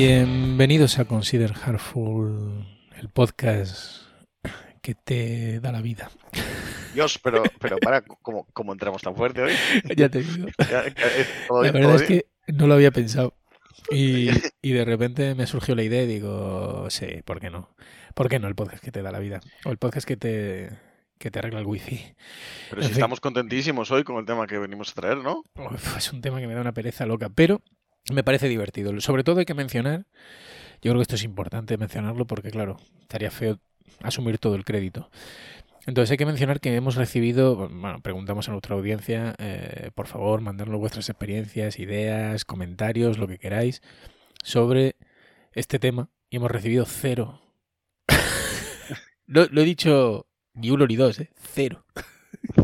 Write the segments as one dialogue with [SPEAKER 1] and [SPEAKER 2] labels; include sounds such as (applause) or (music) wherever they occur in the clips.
[SPEAKER 1] Bienvenidos a Consider Heartful, el podcast que te da la vida.
[SPEAKER 2] Dios, pero, pero para, ¿cómo, cómo entramos tan fuerte hoy? (laughs)
[SPEAKER 1] ya te digo.
[SPEAKER 2] Ya, ya, eh, ¿todo
[SPEAKER 1] La verdad es que no lo había pensado. Y, (laughs) y de repente me surgió la idea y digo, sí, ¿por qué no? ¿Por qué no el podcast que te da la vida? O el podcast que te, que te arregla el wifi.
[SPEAKER 2] Pero
[SPEAKER 1] en
[SPEAKER 2] si
[SPEAKER 1] fin.
[SPEAKER 2] estamos contentísimos hoy con el tema que venimos a traer, ¿no?
[SPEAKER 1] Es un tema que me da una pereza loca, pero me parece divertido. Sobre todo hay que mencionar, yo creo que esto es importante mencionarlo porque, claro, estaría feo asumir todo el crédito. Entonces hay que mencionar que hemos recibido, bueno, preguntamos a nuestra audiencia, eh, por favor, mandadnos vuestras experiencias, ideas, comentarios, lo que queráis, sobre este tema y hemos recibido cero. (laughs) lo, lo he dicho ni uno ni dos, ¿eh? Cero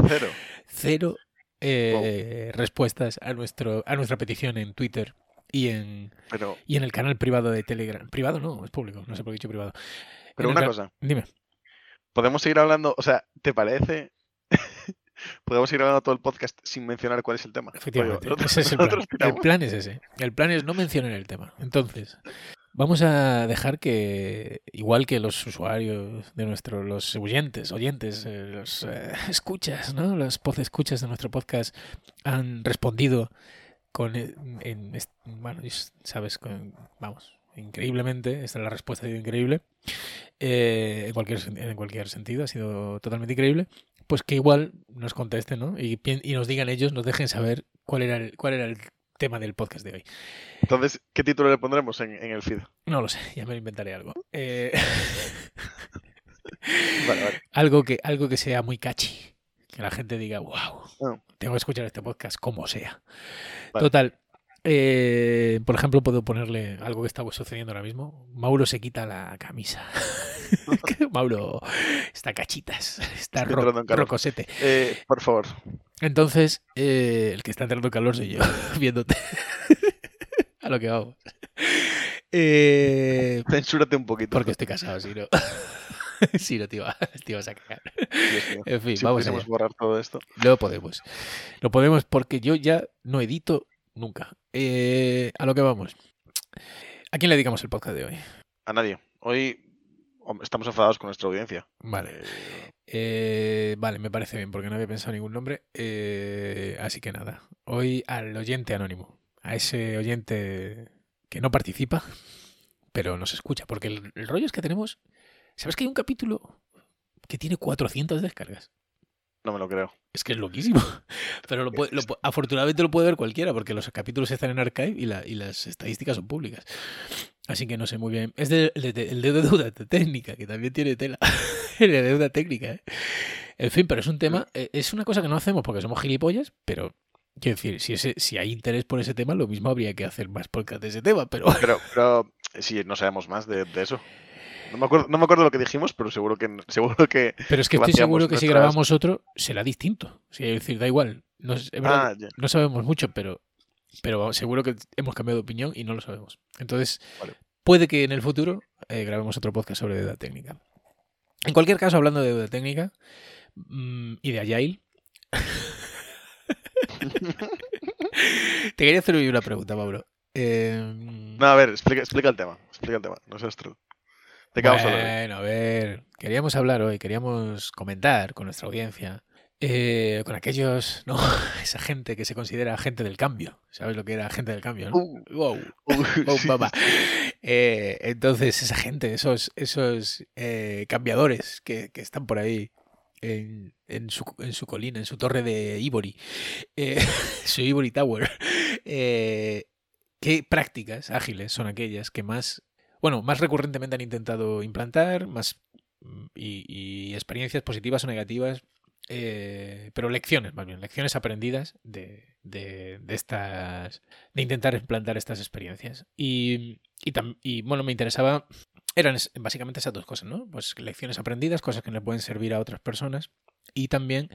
[SPEAKER 2] Cero.
[SPEAKER 1] cero eh, respuestas a nuestro a nuestra petición en Twitter y en
[SPEAKER 2] Pero,
[SPEAKER 1] y en el canal privado de Telegram. Privado no, es público, no sé por qué he dicho privado.
[SPEAKER 2] pero
[SPEAKER 1] En
[SPEAKER 2] una cosa,
[SPEAKER 1] Dime.
[SPEAKER 2] podemos seguir hablando, o sea, ¿te parece? (laughs) Podemos seguir hablando todo el podcast sin mencionar cuál es el tema.
[SPEAKER 1] Efectivamente,
[SPEAKER 2] Rollo,
[SPEAKER 1] ese es el plan. El es ese. El plan es no mencionar el tema. Entonces, vamos a dejar que, igual que los usuarios de nuestro, los oyentes, oyentes, eh, los eh, (laughs) escuchas, ¿no? Los pod escuchas de nuestro podcast han respondido con, en, est- bueno, es- sabes, con- vamos, increíblemente, esta es la respuesta ha sido increíble, eh, en, cualquier, en cualquier sentido, ha sido totalmente increíble, pues que igual nos contesten, ¿no? Y, y nos digan ellos, nos dejen saber cuál era el, cuál era el tema del podcast de hoy.
[SPEAKER 2] Entonces, ¿qué título le pondremos en, en el feed?
[SPEAKER 1] No lo sé, (laughs) ya me inventaré algo. Eh, (laughs)
[SPEAKER 2] Vale, vale. (laughs)
[SPEAKER 1] algo, que, algo que sea muy catchy, que la gente diga, wow, tengo que escuchar este podcast como sea.
[SPEAKER 2] Vale.
[SPEAKER 1] Total. eh, por ejemplo, puedo ponerle algo que está sucediendo ahora mismo. Mauro se quita la camisa. (laughs) Mauro está cachitas, está ro- rocosete.
[SPEAKER 2] Eh, por favor,
[SPEAKER 1] Entonces, eh, el que está entrando en calor soy yo, (laughs) viéndote. A lo que vamos. Eh,
[SPEAKER 2] censúrate un poquito.
[SPEAKER 1] porque estoy casado, si no. (laughs) si no te, iba- (laughs) te ibas a.
[SPEAKER 2] Dios mío.
[SPEAKER 1] En fin,
[SPEAKER 2] Si
[SPEAKER 1] vamos allá.
[SPEAKER 2] borrar todo esto.
[SPEAKER 1] No podemos. No podemos porque yo ya no edito nunca. Eh, a lo que vamos. ¿A quién le dedicamos el podcast de hoy?
[SPEAKER 2] A nadie. Hoy estamos enfadados con nuestra audiencia.
[SPEAKER 1] Vale.
[SPEAKER 2] Eh,
[SPEAKER 1] Eh, vale, me parece bien porque no había pensado ningún nombre. Eh, así que nada. Hoy al oyente anónimo. A ese oyente que no participa, pero nos escucha. Porque el, el rollo es que tenemos. ¿Sabes que hay un capítulo que tiene 400 descargas?
[SPEAKER 2] no me lo creo.
[SPEAKER 1] Es que es loquísimo. (laughs) Pero lo puede- lo afortunadamente lo puede ver cualquiera, porque los capítulos están en archive y, la- y las estadísticas son públicas. Así que no sé muy bien. Es de- el de, el de deuda técnica, que también tiene tela. (laughs) el de deuda técnica, ¿eh? En fin, pero es un tema, eh, es una cosa que no hacemos porque somos gilipollas, pero quiero decir, si, ese, si hay interés por ese tema, lo mismo habría que hacer más podcast de ese tema, pero
[SPEAKER 2] Pero, pero sí, no sabemos más de, de eso. No me, acuerdo, no me acuerdo lo que dijimos, pero seguro que seguro que.
[SPEAKER 1] Pero es que estoy seguro que si grabamos otro, será distinto. O sea, es decir, da igual. No, es- es verdad
[SPEAKER 2] Ah,
[SPEAKER 1] no sabemos mucho, pero, pero seguro que hemos cambiado de opinión y no lo sabemos. Entonces,
[SPEAKER 2] Vale.
[SPEAKER 1] puede que en el futuro eh, grabemos otro podcast sobre deuda técnica. En cualquier caso, hablando de deuda técnica mm, y de Agile, (laughs) te quería hacer una pregunta, Mauro. Eh,
[SPEAKER 2] No, a ver, explica, explica el tema. Explica el tema. No seas truco. ¿De qué vamos a hablar? hoy?
[SPEAKER 1] Bueno, a ver, queríamos hablar hoy, queríamos comentar con nuestra audiencia, eh, con aquellos, (laughs) no, esa gente que se considera agente del cambio. ¿Sabes lo que era agente del cambio? ¿no?
[SPEAKER 2] Uh,
[SPEAKER 1] Wow, (laughs)
[SPEAKER 2] uh, (laughs)
[SPEAKER 1] wow,
[SPEAKER 2] sí,
[SPEAKER 1] papá. Eh, entonces, esa gente, esos, esos eh, cambiadores que, que están por ahí en, en su, en su colina, en su torre de Ivory, su Ivory Tower, ¿qué prácticas ágiles son aquellas que más, bueno, más recurrentemente han intentado implantar, más y, experiencias positivas o negativas, eh, pero lecciones, más bien, lecciones aprendidas de, de, estas, de intentar implantar estas experiencias. Y, y, tam- y, bueno, me interesaba, eran básicamente esas dos cosas, ¿no? Pues lecciones aprendidas, cosas que le pueden servir a otras personas y también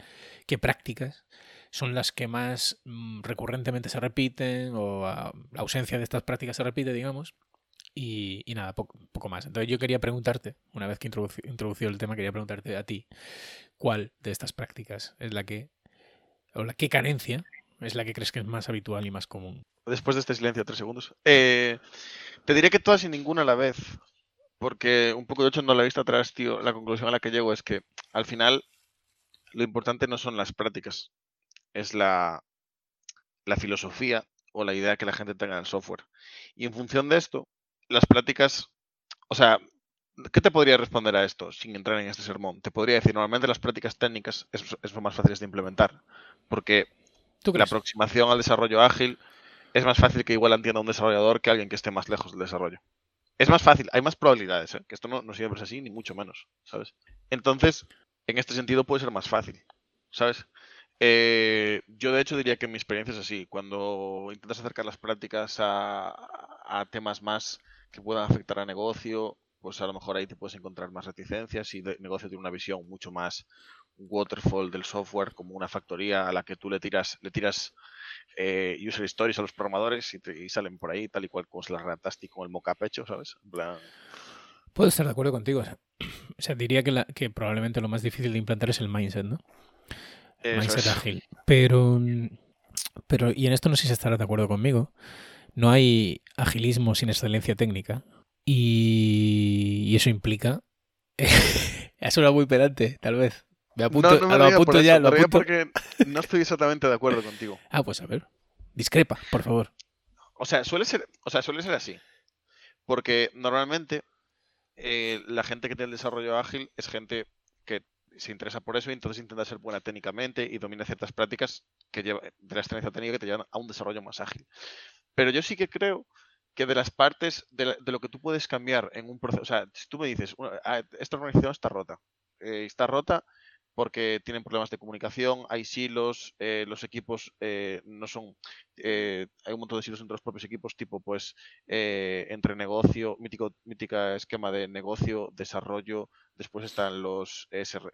[SPEAKER 1] qué prácticas son las que más mm, recurrentemente se repiten o ah, la ausencia de estas prácticas se repite, digamos. Y, nada, poco, poco más. Entonces yo quería preguntarte, una vez que introduci- introducido el tema, quería preguntarte a ti, ¿cuál de estas prácticas es la que, o la qué carencia es la que crees que es más habitual y más común.
[SPEAKER 2] Después de este silencio, tres segundos. Eh, te diré que todas y ninguna a la vez. Porque un poco de hecho no la vista atrás, tío, la conclusión a la que llego es que al final lo importante no son las prácticas, es la, la filosofía o la idea que la gente tenga del software. Y en función de esto, las prácticas, o sea, ¿qué te podría responder a esto sin entrar en este sermón? Te podría decir, normalmente las prácticas técnicas es, es lo más fáciles de implementar, porque
[SPEAKER 1] ¿Tú
[SPEAKER 2] la aproximación al desarrollo ágil es más fácil que igual entienda un desarrollador que alguien que esté más lejos del desarrollo. Es más fácil, hay más probabilidades, ¿eh? que esto no, no siempre es así, ni mucho menos, ¿sabes? Entonces, en este sentido puede ser más fácil, ¿sabes? Eh, yo de hecho diría que mi experiencia es así, cuando intentas acercar las prácticas a, a temas más que puedan afectar a negocio, pues a lo mejor ahí te puedes encontrar más reticencias y de negocio tiene una visión mucho más waterfall del software como una factoría a la que tú le tiras le tiras eh, user stories a los programadores y, te- y salen por ahí tal y cual como se las redactaste y con el mockup hecho, ¿sabes? En plan,
[SPEAKER 1] Puedo estar de acuerdo contigo. O sea, (clears throat) o sea, diría que, la- que probablemente lo más difícil de implantar es el mindset, ¿no?
[SPEAKER 2] eso
[SPEAKER 1] mindset
[SPEAKER 2] es.
[SPEAKER 1] ágil. Pero, pero, y en esto no sé si estarás de acuerdo conmigo, no hay agilismo sin excelencia técnica. Y, y eso implica... (laughs) eso era muy pedante, tal vez. Me apunto,
[SPEAKER 2] no, no me
[SPEAKER 1] lo
[SPEAKER 2] por
[SPEAKER 1] apunto
[SPEAKER 2] eso,
[SPEAKER 1] ya, lo apunto.
[SPEAKER 2] porque no estoy exactamente de acuerdo contigo. (laughs)
[SPEAKER 1] Ah, pues a ver. Discrepa, por favor.
[SPEAKER 2] O sea, suele ser, o sea, suele ser así. Porque normalmente eh, la gente que tiene el desarrollo ágil es gente que se interesa por eso y entonces intenta ser buena técnicamente y domina ciertas prácticas que lleva, de la excelencia técnica que te llevan a un desarrollo más ágil. Pero yo sí que creo que de las partes de, de lo que tú puedes cambiar en un proceso, o sea, si tú me dices, "Una- ah, esta organización está rota, eh, está rota porque tienen problemas de comunicación, hay silos, eh, los equipos eh, no son, eh, hay un montón de silos entre los propios equipos, tipo pues eh, entre negocio, mítico, mítica esquema de negocio, desarrollo, después están los,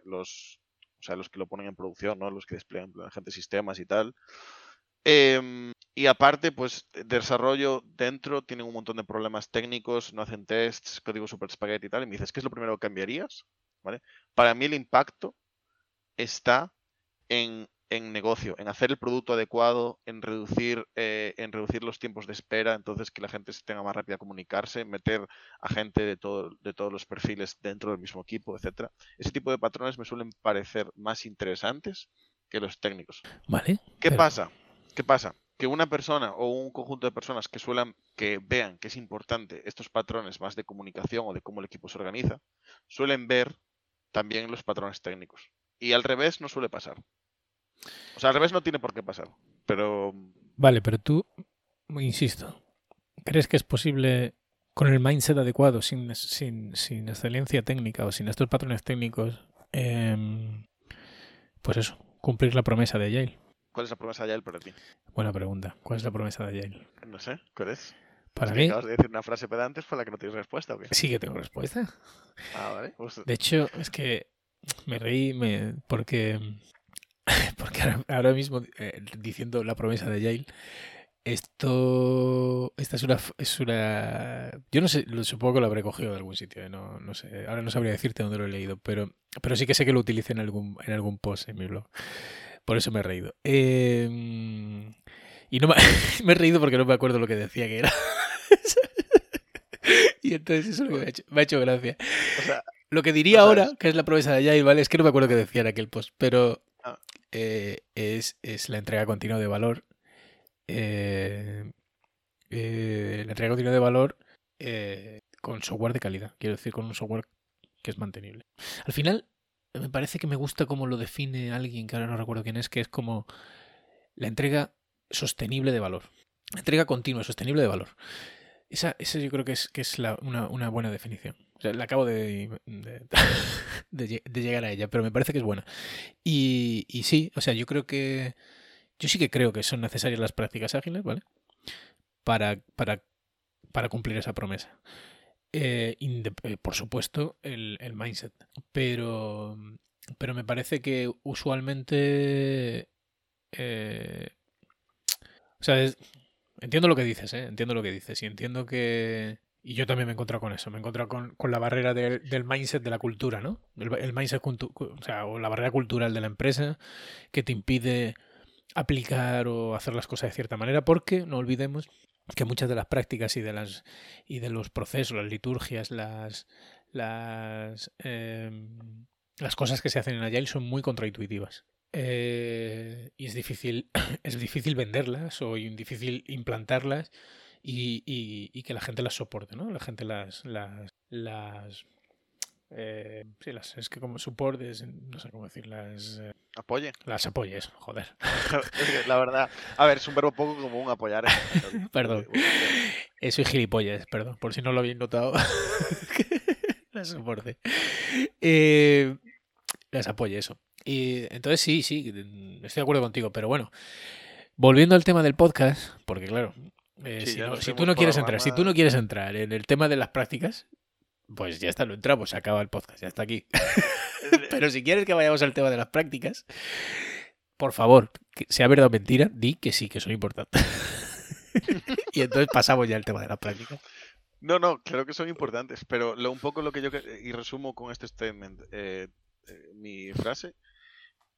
[SPEAKER 2] los, o sea, los que lo ponen en producción, ¿no? Los que despliegan gente sistemas y tal. Em, y aparte, pues de desarrollo dentro tienen un montón de problemas técnicos, no hacen tests, código super spaghetti y tal. Y me dices, ¿qué es lo primero que cambiarías? ¿Vale? Para mí el impacto está en, en negocio, en hacer el producto adecuado, en reducir, eh, en reducir los tiempos de espera, entonces que la gente se tenga más rápida a comunicarse, meter a gente de, todo, de todos los perfiles dentro del mismo equipo, etcétera. Ese tipo de patrones me suelen parecer más interesantes que los técnicos.
[SPEAKER 1] ¿Vale?
[SPEAKER 2] ¿Qué
[SPEAKER 1] Pero-
[SPEAKER 2] pasa? ¿Qué pasa? Que una persona o un conjunto de personas que suelen, que vean que es importante estos patrones más de comunicación o de cómo el equipo se organiza, suelen ver también los patrones técnicos. Y al revés no suele pasar. O sea, al revés no tiene por qué pasar. Pero
[SPEAKER 1] Vale, pero tú, insisto, ¿crees que es posible con el mindset adecuado, sin, sin, sin excelencia técnica o sin estos patrones técnicos, em, pues eso, cumplir la promesa de Yale?
[SPEAKER 2] ¿cuál es la promesa de Agile para ti?
[SPEAKER 1] Buena pregunta. ¿Cuál es la promesa de Yale?
[SPEAKER 2] No sé, ¿cuál es?
[SPEAKER 1] Para mí,
[SPEAKER 2] acabas de decir una frase pedante para la que no tienes respuesta, ¿o qué?
[SPEAKER 1] sí que tengo respuesta.
[SPEAKER 2] Ah, vale. Pues,
[SPEAKER 1] De hecho, es que me reí me, porque, (laughs) porque ahora, mismo, eh, diciendo la promesa de Yale, esto, esta es una, es una, yo no sé, supongo que lo habré cogido de algún sitio, eh, no, no sé, ahora no sabría decirte dónde lo he leído, pero, pero sí que sé que lo utilicé en algún, en algún post en mi blog, por eso me he reído. Eh, y no (laughs) me, he reído porque no me acuerdo lo que decía que era. (laughs) y entonces eso me ha hecho, me ha hecho gracia.
[SPEAKER 2] o sea,
[SPEAKER 1] Lo que diría
[SPEAKER 2] No
[SPEAKER 1] ahora, que es la promesa de Jair, ¿vale? Es que no me acuerdo qué decía en aquel post, pero
[SPEAKER 2] Ah.
[SPEAKER 1] eh, es, es la entrega continua de valor. eh, eh, la entrega continua de valor eh, con software de calidad. Quiero decir, con un software que es mantenible. Al final, me parece que me gusta cómo lo define alguien, que ahora no recuerdo quién es, que es como la entrega sostenible de valor. La entrega continua, sostenible de valor. Esa, esa yo creo que es, que es la- una, una buena definición. La acabo de, de, (laughs) de lle- de llegar a ella, pero me parece que es buena. Y, y sí, o sea, yo creo que. Yo sí que creo que son necesarias las prácticas ágiles, ¿vale? Para, para, para cumplir esa promesa. Eh, eh, por supuesto, el, el mindset. Pero, pero me parece que usualmente. eh, o sea, entiendo lo que dices, ¿eh? Entiendo lo que dices. Y entiendo que. Y yo también me he encontrado con eso. Me he encontrado con, con la barrera del, mindset de la cultura, ¿no? El, el mindset, o sea, o la barrera cultural de la empresa que te impide aplicar o hacer las cosas de cierta manera, porque no olvidemos que muchas de las prácticas y de las y de los procesos, las liturgias, las las em, las cosas que se hacen en Agile son muy contraintuitivas. Eh, y es difícil, (clears throat) es difícil venderlas o difícil implantarlas y, y, que la gente las soporte, ¿no? La gente las, las, las eh, sí, las, es que como soportes, no sé cómo decirlas. Eh,
[SPEAKER 2] apoye.
[SPEAKER 1] Las apoyes, joder. (laughs)
[SPEAKER 2] la verdad, a ver, es un verbo poco como un apoyar. (laughs)
[SPEAKER 1] perdón. Soy gilipollas, perdón, por si no lo habéis notado. (laughs) las soporte. Eh, las apoye, eso. Y entonces sí, sí, estoy de acuerdo contigo, pero bueno, volviendo al tema del podcast, porque claro, eh, si, tú no quieres entrar, si tú no quieres entrar en el tema de las prácticas, pues ya está, lo entramos, se acaba el podcast, ya está aquí. (laughs) Pero si quieres que vayamos al tema de las prácticas, por favor, que sea verdad o mentira, di que sí, que son importantes. (laughs) y entonces pasamos ya al tema de las prácticas.
[SPEAKER 2] No, no, creo que son importantes, pero lo, un poco lo que yo y resumo con este statement, eh, eh, mi frase,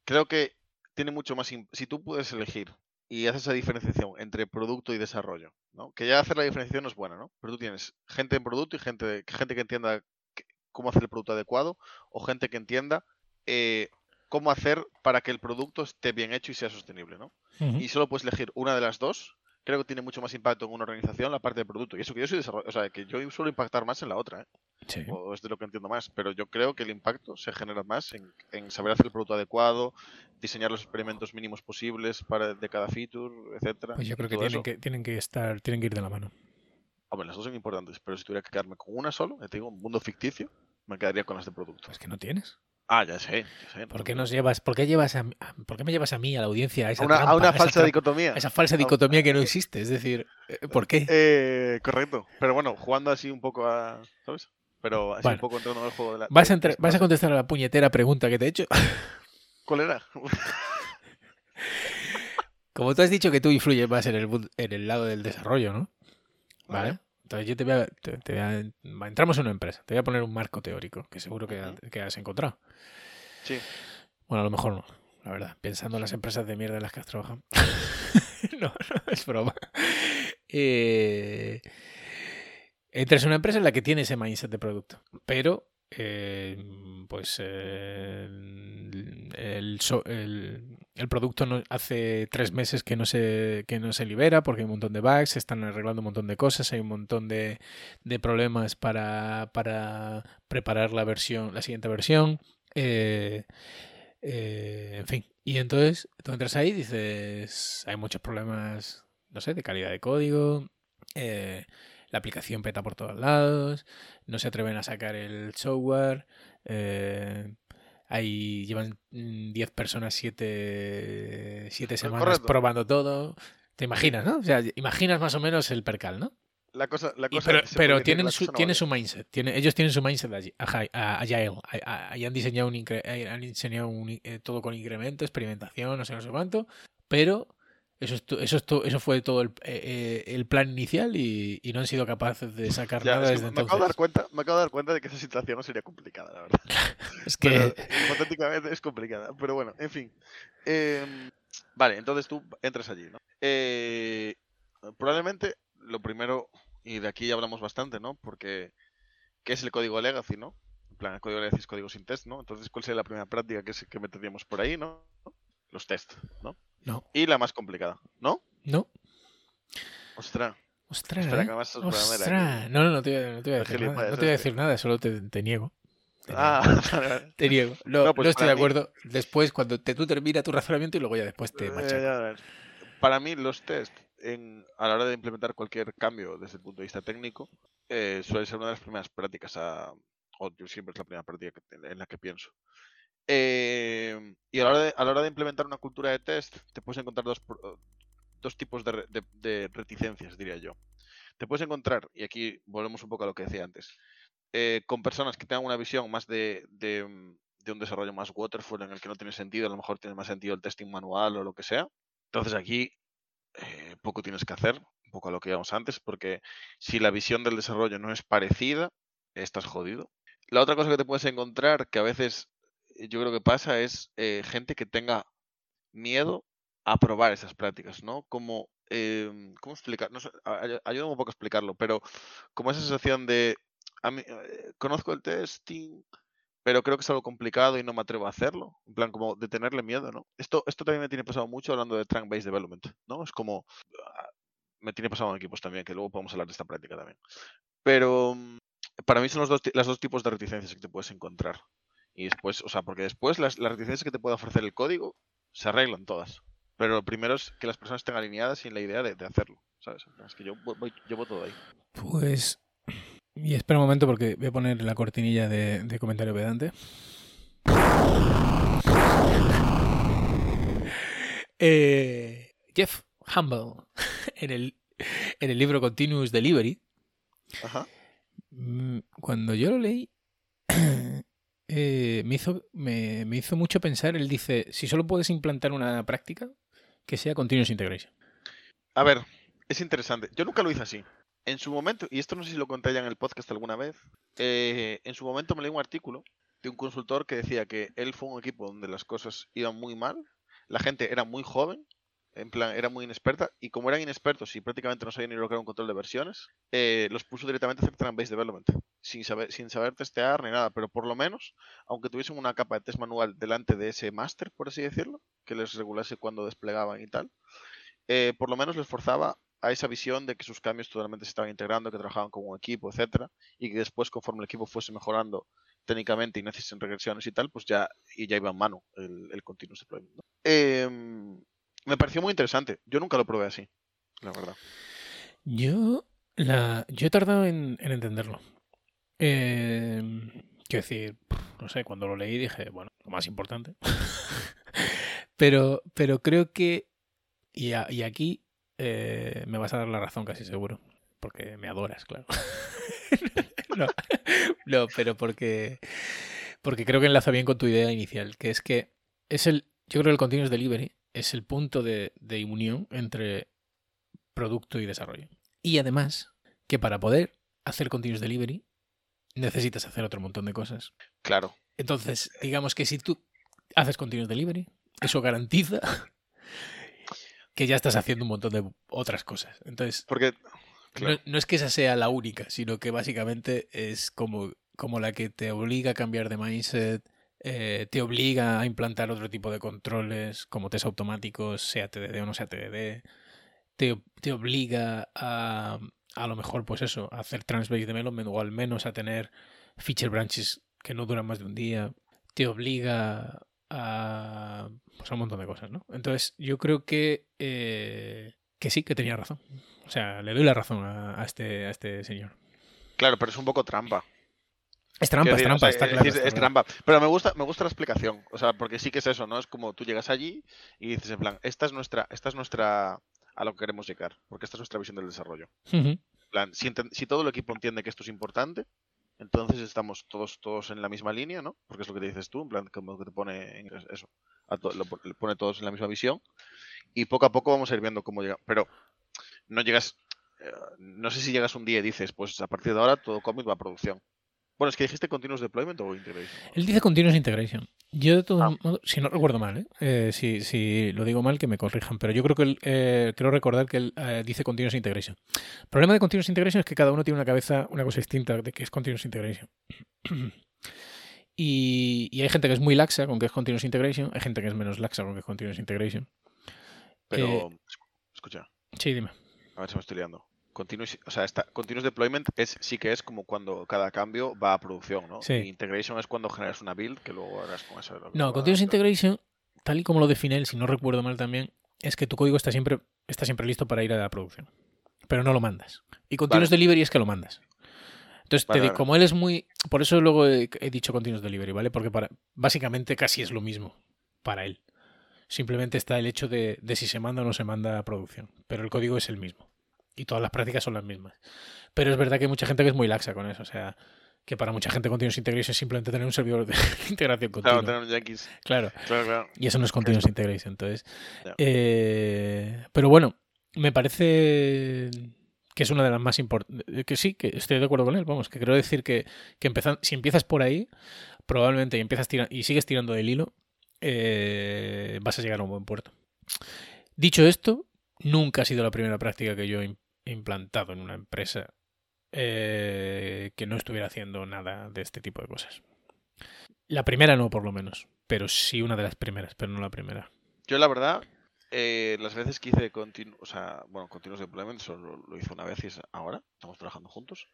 [SPEAKER 2] creo que tiene mucho más. Si tú puedes elegir y haces esa diferenciación entre producto y desarrollo, ¿no? Que ya hacer la diferenciación no es buena, ¿no? Pero tú tienes gente en producto y gente, gente que entienda cómo hacer el producto adecuado o gente que entienda eh, cómo hacer para que el producto esté bien hecho y sea sostenible, ¿no? Y solo puedes elegir una de las dos creo que tiene mucho más impacto en una organización la parte de producto. Y eso que yo soy desarrollador, o sea, que yo suelo impactar más en la otra, ¿eh? Sí. O es de lo que entiendo más. Pero yo creo que el impacto se genera más en, saber hacer el producto adecuado, diseñar los experimentos mínimos posibles para, de cada feature, etcétera.
[SPEAKER 1] Pues yo creo que tienen, que tienen que estar, tienen que ir de la mano.
[SPEAKER 2] Hombre, las dos son importantes, pero si tuviera que quedarme con una solo, te digo, un mundo ficticio, me quedaría con las de producto.
[SPEAKER 1] Es que no tienes.
[SPEAKER 2] Ah, ya sé,
[SPEAKER 1] ¿Por qué nos llevas, por qué llevas a, por qué me llevas a mí, a la audiencia, a esa
[SPEAKER 2] una, a una falsa dicotomía?
[SPEAKER 1] esa falsa dicotomía que no existe, es decir, eh, ¿por qué?
[SPEAKER 2] Eh, correcto. Pero bueno, jugando así un poco a, ¿sabes? Pero así un poco entrando en el juego de la.
[SPEAKER 1] ¿Vas, a ¿Vas a contestar a la puñetera pregunta que te he hecho? (laughs)
[SPEAKER 2] ¿Cuál era? (laughs)
[SPEAKER 1] Como tú has dicho que tú influyes más en el, en el lado del desarrollo, ¿no? Vale. Entonces yo te voy, a, te, Entramos en una empresa. Te voy a poner un marco teórico que seguro que, que has encontrado.
[SPEAKER 2] Sí.
[SPEAKER 1] Bueno, a lo mejor no, la verdad. Pensando en las empresas de mierda en las que has trabajado. (laughs) no, no, es broma. Eh, entras en una empresa en la que tiene ese mindset de producto. Pero eh, pues eh, el, producto no, hace tres meses que no, se, que no se libera porque hay un montón de bugs, se están arreglando un montón de cosas, hay un montón de, de problemas para, para, preparar la versión, la siguiente versión. Eh, en fin, y entonces tú entras ahí y dices, hay muchos problemas, no sé, de calidad de código, la aplicación peta por todos lados, no se atreven a sacar el software, eh, ahí llevan 10 mm, personas 7 semanas probando todo. ¿Te imaginas, no? O sea, imaginas más o menos el percal, ¿no?
[SPEAKER 2] La cosa, la
[SPEAKER 1] pero, tienen, su, su mindset. Tiene, ellos tienen su mindset allí, agile. Ahí han diseñado, un, han diseñado eh, todo con incremento, experimentación, no sé, no sé cuánto. Pero eso, eso, eso fue todo el, eh, eh, el plan inicial y, y, no han sido capaces de sacar nada desde
[SPEAKER 2] me
[SPEAKER 1] entonces.
[SPEAKER 2] Acabo de dar cuenta, me acabo de dar cuenta de que esa situación no sería complicada, la verdad. (laughs)
[SPEAKER 1] es que.
[SPEAKER 2] hipotéticamente es complicada. Pero bueno, en fin. Em, vale, entonces tú entras allí, ¿no? Eh, probablemente lo primero, y de aquí ya hablamos bastante, ¿no? Porque. ¿Qué es el código legacy, no? En plan, el código legacy es código sin test, ¿no? Entonces, ¿cuál sería la primera práctica que, que meteríamos por ahí, ¿no? Los test, ¿no?
[SPEAKER 1] No.
[SPEAKER 2] Y la más complicada, ¿no?
[SPEAKER 1] No.
[SPEAKER 2] Ostras.
[SPEAKER 1] Ostras, ¿eh? No, no, no te, voy, no te voy a decir nada. No te voy a decir nada, solo te, te niego.
[SPEAKER 2] Te ah,
[SPEAKER 1] niego. (laughs) Te niego. No, no, pues estoy de acuerdo. Después, cuando te, tú termina tu razonamiento y luego ya después te machacas.
[SPEAKER 2] Para mí, los test en, a la hora de implementar cualquier cambio desde el punto de vista técnico eh, suele ser una de las primeras prácticas a, o siempre es la primera práctica en la que pienso. Eh, y a la, hora de, implementar una cultura de test, te puedes encontrar dos, tipos de, reticencias, diría yo. Te puedes encontrar, y aquí volvemos un poco a lo que decía antes, eh, con personas que tengan una visión más de, de, un desarrollo más waterfall en el que no tiene sentido, a lo mejor tiene más sentido el testing manual o lo que sea. Entonces aquí eh, poco tienes que hacer, un poco a lo que íbamos antes, porque si la visión del desarrollo no es parecida, estás jodido. La otra cosa que te puedes encontrar, que a veces yo creo que pasa es eh, gente que tenga miedo a probar esas prácticas, ¿no? Como, em, ¿cómo explicar? No sé, ay- ayúdame un poco a explicarlo, pero como esa sensación de, a mí, eh, conozco el testing, pero creo que es algo complicado y no me atrevo a hacerlo. En plan, como de tenerle miedo, ¿no? Esto, esto también me tiene pasado mucho hablando de Trunk-Based Development, ¿no? Es como, ah, me tiene pasado en equipos también, que luego podemos hablar de esta práctica también. Pero mm, para mí son los dos, las dos tipos de reticencias que te puedes encontrar. Y después, o sea, porque después las, las reticencias que te puede ofrecer el código se arreglan todas. Pero lo primero es que las personas estén alineadas y en la idea de, de hacerlo, ¿sabes? Es que yo voy- voy- llevo todo ahí.
[SPEAKER 1] Pues. Y espera un momento porque voy a poner la cortinilla de, de comentario pedante. (laughs) Eh, Jeff Humble, (laughs) en el, en el libro Continuous Delivery,
[SPEAKER 2] Ajá.
[SPEAKER 1] mm, cuando yo lo leí, (clears throat) eh, me, hizo, me, me hizo mucho pensar. Él dice: si solo puedes implantar una práctica, que sea Continuous Integration.
[SPEAKER 2] A ver, es interesante. Yo nunca lo hice así. En su momento, y esto no sé si lo conté ya en el podcast alguna vez, eh, en su momento me leí un artículo de un consultor que decía que él fue un equipo donde las cosas iban muy mal, la gente era muy joven, en plan, era muy inexperta, y como eran inexpertos y prácticamente no sabían ni lo que era un control de versiones, eh, los puso directamente a hacer trend-based development, sin saber, sin saber testear ni nada, pero por lo menos, aunque tuviesen una capa de test manual delante de ese máster, por así decirlo, que les regulase cuando desplegaban y tal, eh, por lo menos les forzaba a esa visión de que sus cambios totalmente se estaban integrando, que trabajaban como un equipo, etcétera, y que después, conforme el equipo fuese mejorando técnicamente y necesiten regresiones y tal, pues ya, y ya iba en mano el, el continuous deployment. ¿no? Em, me pareció muy interesante. Yo nunca lo probé así, la verdad.
[SPEAKER 1] Yo, la, yo he tardado en, en entenderlo. Eh, quiero decir, no sé, cuando lo leí dije, bueno, lo más importante. (laughs) pero, pero creo que, y, a- y aquí eh, me vas a dar la razón casi seguro, porque me adoras, claro. (laughs) no, no, pero porque, porque creo que enlaza bien con tu idea inicial, que es que es el, yo creo que el continuous delivery es el punto de, de unión entre producto y desarrollo. Y además, que para poder hacer continuous delivery necesitas hacer otro montón de cosas.
[SPEAKER 2] Claro.
[SPEAKER 1] Entonces, digamos que si tú haces continuous delivery, eso garantiza (laughs) que ya estás haciendo un montón de otras cosas. Entonces,
[SPEAKER 2] Porque,
[SPEAKER 1] no, no es que esa sea la única, sino que básicamente es como, como la que te obliga a cambiar de mindset, eh, te obliga a implantar otro tipo de controles, como test automáticos, sea TDD o no sea TDD, te, te obliga a, a lo mejor, pues eso, a hacer trans-based development o al menos a tener feature branches que no duran más de un día, te obliga a, pues a un montón de cosas, ¿no? Entonces, yo creo que, eh, que sí, que tenía razón. O sea, le doy la razón a este, a este señor.
[SPEAKER 2] claro, pero es un poco trampa.
[SPEAKER 1] Es trampa, trampa, está
[SPEAKER 2] es
[SPEAKER 1] claro.
[SPEAKER 2] es trampa. Pero me gusta, me gusta la explicación. O sea, porque sí que es eso, ¿no? Es como tú llegas allí y dices, en plan, esta es nuestra, esta es nuestra a lo que queremos llegar, porque esta es nuestra visión del desarrollo. En plan, si, si todo el equipo entiende que esto es importante, entonces estamos todos, todos en la misma línea, ¿no? Porque es lo que te dices tú, en plan, como que te pone en eso, a to- lo pone todos en la misma visión. Y poco a poco vamos a ir viendo cómo llega. Pero no llegas, eh, no sé si llegas un día y dices, pues a partir de ahora todo commit va a producción. Bueno, es que dijiste continuous deployment o integration.
[SPEAKER 1] Él dice continuous integration. Yo, de todos
[SPEAKER 2] Ah.
[SPEAKER 1] modos, si no recuerdo mal, ¿eh? Eh, si, si lo digo mal, que me corrijan, pero yo creo que él, eh, creo recordar que él eh, dice continuous integration. El problema de continuous integration es que cada uno tiene una cabeza, una cosa distinta de que es continuous integration. (clears throat) y, y hay gente que es muy laxa con que es continuous integration, hay gente que es menos laxa con que es continuous integration.
[SPEAKER 2] Pero,
[SPEAKER 1] Eh,
[SPEAKER 2] escu- escucha,
[SPEAKER 1] Sí, dime.
[SPEAKER 2] a ver si me estoy liando. Continuous, o sea, esta, continuous deployment es, sí que es como cuando cada cambio va a producción, ¿no?
[SPEAKER 1] Sí.
[SPEAKER 2] Integration es cuando generas una build que luego harás con eso.
[SPEAKER 1] No, continuous integration, tal y como lo define él, si no recuerdo mal también, es que tu código está siempre, está siempre listo para ir a la producción. Pero no lo mandas. Y continuous
[SPEAKER 2] Vale.
[SPEAKER 1] delivery es que lo mandas. Entonces, te
[SPEAKER 2] Vale,
[SPEAKER 1] como él es muy. Por eso luego he, he dicho continuous delivery, ¿vale? Porque para, básicamente casi es lo mismo para él. Simplemente está el hecho de, de si se manda o no se manda a producción. Pero el código es el mismo. Y todas las prácticas son las mismas. Pero es verdad que hay mucha gente que es muy laxa con eso. O sea, que para mucha gente continuous integration es simplemente tener un servidor de (laughs) integración continua.
[SPEAKER 2] Claro, tener un Jenkins.
[SPEAKER 1] claro.
[SPEAKER 2] Claro, claro.
[SPEAKER 1] Y eso no es continuous integration. Entonces, eh, pero bueno, me parece que es una de las más importantes. Que sí, que estoy de acuerdo con él. Vamos, que quiero decir que, que empezan- si empiezas por ahí, probablemente y empiezas tira- y sigues tirando del hilo, eh, vas a llegar a un buen puerto. Dicho esto, nunca ha sido la primera práctica que yo he implantado en una empresa eh, que no estuviera haciendo nada de este tipo de cosas. La primera no, por lo menos, pero sí una de las primeras, pero no la primera.
[SPEAKER 2] Yo la verdad, eh, las veces que hice continuos, o sea, bueno, continuos deployment, solo lo hice una vez y es ahora, estamos trabajando juntos.